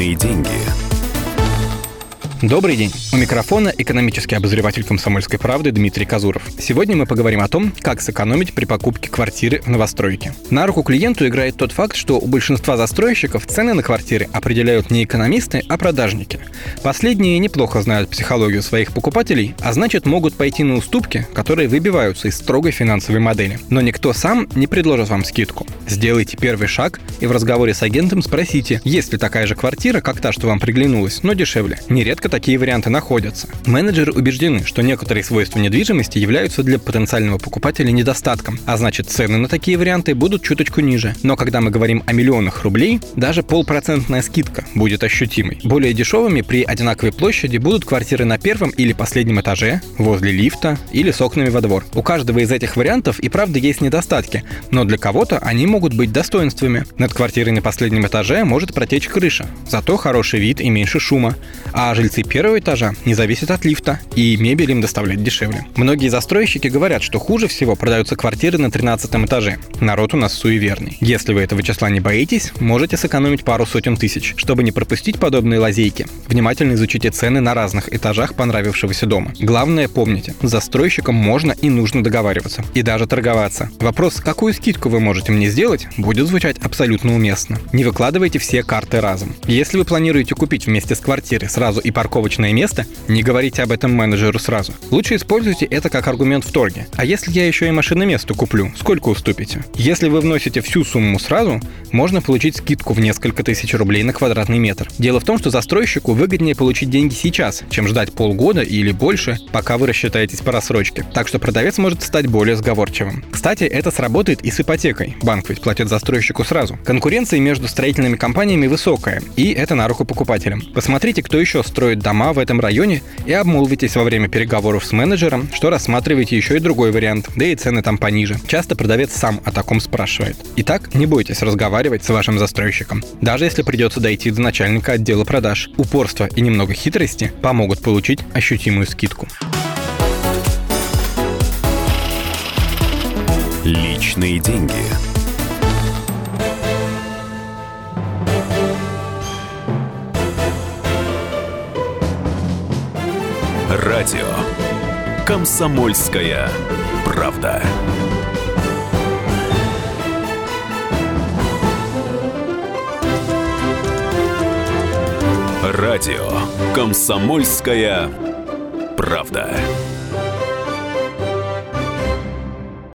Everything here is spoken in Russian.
Личные деньги. Добрый день. У микрофона экономический обозреватель «Комсомольской правды» Дмитрий Казуров. Сегодня мы поговорим о том, как сэкономить при покупке квартиры в новостройке. На руку клиенту играет тот факт, что у большинства застройщиков цены на квартиры определяют не экономисты, а продажники. Последние неплохо знают психологию своих покупателей, а значит могут пойти на уступки, которые выбиваются из строгой финансовой модели. Но никто сам не предложит вам скидку. Сделайте первый шаг и в разговоре с агентом спросите, есть ли такая же квартира, как та, что вам приглянулась, но дешевле. Нередко такие варианты находятся. Менеджеры убеждены, что некоторые свойства недвижимости являются для потенциального покупателя недостатком, а значит цены на такие варианты будут чуточку ниже. Но когда мы говорим о миллионах рублей, даже полпроцентная скидка будет ощутимой. Более дешевыми при одинаковой площади будут квартиры на первом или последнем этаже, возле лифта или с окнами во двор. У каждого из этих вариантов и правда есть недостатки, но для кого-то они могут быть достоинствами. Над квартирой на последнем этаже может протечь крыша, зато хороший вид и меньше шума, а жильцы Позиции первого этажа не зависит от лифта, и мебель им доставлять дешевле. Многие застройщики говорят, что хуже всего продаются квартиры на 13 этаже. Народ у нас суеверный. Если вы этого числа не боитесь, можете сэкономить пару сотен тысяч. Чтобы не пропустить подобные лазейки, внимательно изучите цены на разных этажах понравившегося дома. Главное помните, с застройщиком можно и нужно договариваться. И даже торговаться. Вопрос, какую скидку вы можете мне сделать, будет звучать абсолютно уместно. Не выкладывайте все карты разом. Если вы планируете купить вместе с квартирой сразу и парк парковочное место, не говорите об этом менеджеру сразу. Лучше используйте это как аргумент в торге. А если я еще и машинное место куплю, сколько уступите? Если вы вносите всю сумму сразу, можно получить скидку в несколько тысяч рублей на квадратный метр. Дело в том, что застройщику выгоднее получить деньги сейчас, чем ждать полгода или больше, пока вы рассчитаетесь по рассрочке. Так что продавец может стать более сговорчивым. Кстати, это сработает и с ипотекой. Банк ведь платит застройщику сразу. Конкуренция между строительными компаниями высокая, и это на руку покупателям. Посмотрите, кто еще строит дома в этом районе и обмолвитесь во время переговоров с менеджером, что рассматриваете еще и другой вариант, да и цены там пониже. Часто продавец сам о таком спрашивает. Итак, не бойтесь разговаривать с вашим застройщиком. Даже если придется дойти до начальника отдела продаж, упорство и немного хитрости помогут получить ощутимую скидку. Личные деньги. Радио «Комсомольская правда». Радио «Комсомольская правда».